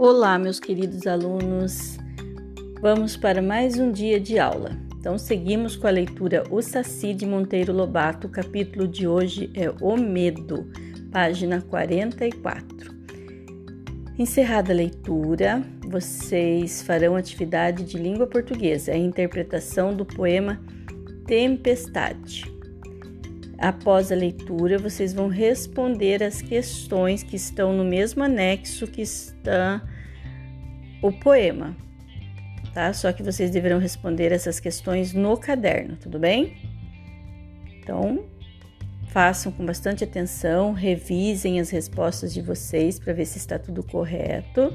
Olá, meus queridos alunos. Vamos para mais um dia de aula. Então, seguimos com a leitura O Saci de Monteiro Lobato. O capítulo de hoje é O Medo, página 44. Encerrada a leitura, vocês farão atividade de língua portuguesa, a interpretação do poema Tempestade. Após a leitura, vocês vão responder as questões que estão no mesmo anexo que está o poema, tá? Só que vocês deverão responder essas questões no caderno, tudo bem? Então, façam com bastante atenção, revisem as respostas de vocês para ver se está tudo correto.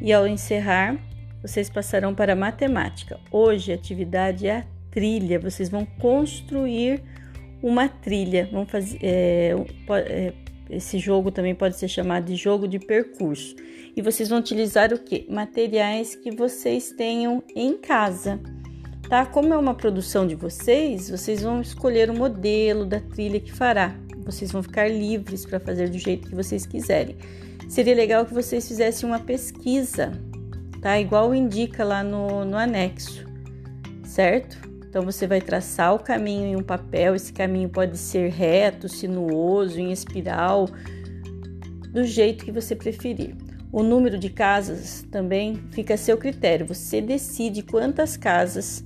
E ao encerrar, vocês passarão para matemática. Hoje a atividade é a trilha, vocês vão construir uma trilha. Vamos fazer, é, é, esse jogo também pode ser chamado de jogo de percurso. E vocês vão utilizar o que? Materiais que vocês tenham em casa. Tá? Como é uma produção de vocês, vocês vão escolher o modelo da trilha que fará. Vocês vão ficar livres para fazer do jeito que vocês quiserem. Seria legal que vocês fizessem uma pesquisa, tá? Igual indica lá no, no anexo, certo? Então você vai traçar o caminho em um papel, esse caminho pode ser reto, sinuoso, em espiral, do jeito que você preferir. O número de casas também fica a seu critério. Você decide quantas casas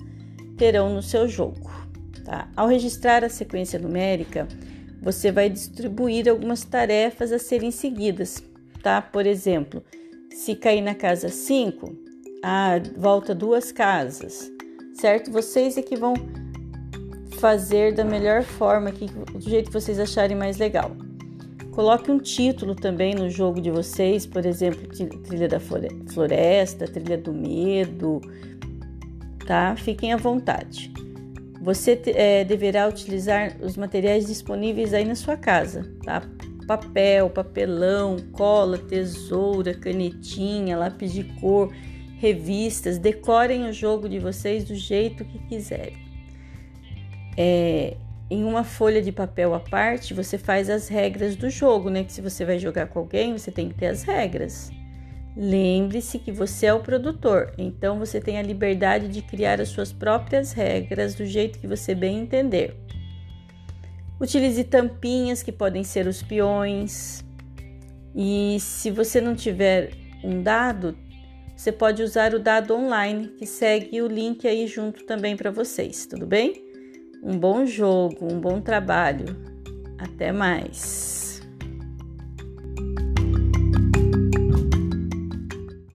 terão no seu jogo. Tá? Ao registrar a sequência numérica, você vai distribuir algumas tarefas a serem seguidas. Tá? Por exemplo, se cair na casa 5, ah, volta duas casas certo? Vocês é que vão fazer da melhor forma, que, do jeito que vocês acharem mais legal. Coloque um título também no jogo de vocês, por exemplo, Trilha da Floresta, Trilha do Medo, tá? Fiquem à vontade. Você é, deverá utilizar os materiais disponíveis aí na sua casa, tá? Papel, papelão, cola, tesoura, canetinha, lápis de cor revistas, decorem o jogo de vocês do jeito que quiserem. É, em uma folha de papel à parte, você faz as regras do jogo, né? Que se você vai jogar com alguém, você tem que ter as regras. Lembre-se que você é o produtor, então você tem a liberdade de criar as suas próprias regras do jeito que você bem entender. Utilize tampinhas que podem ser os peões. E se você não tiver um dado, você pode usar o dado online, que segue o link aí junto também para vocês, tudo bem? Um bom jogo, um bom trabalho. Até mais!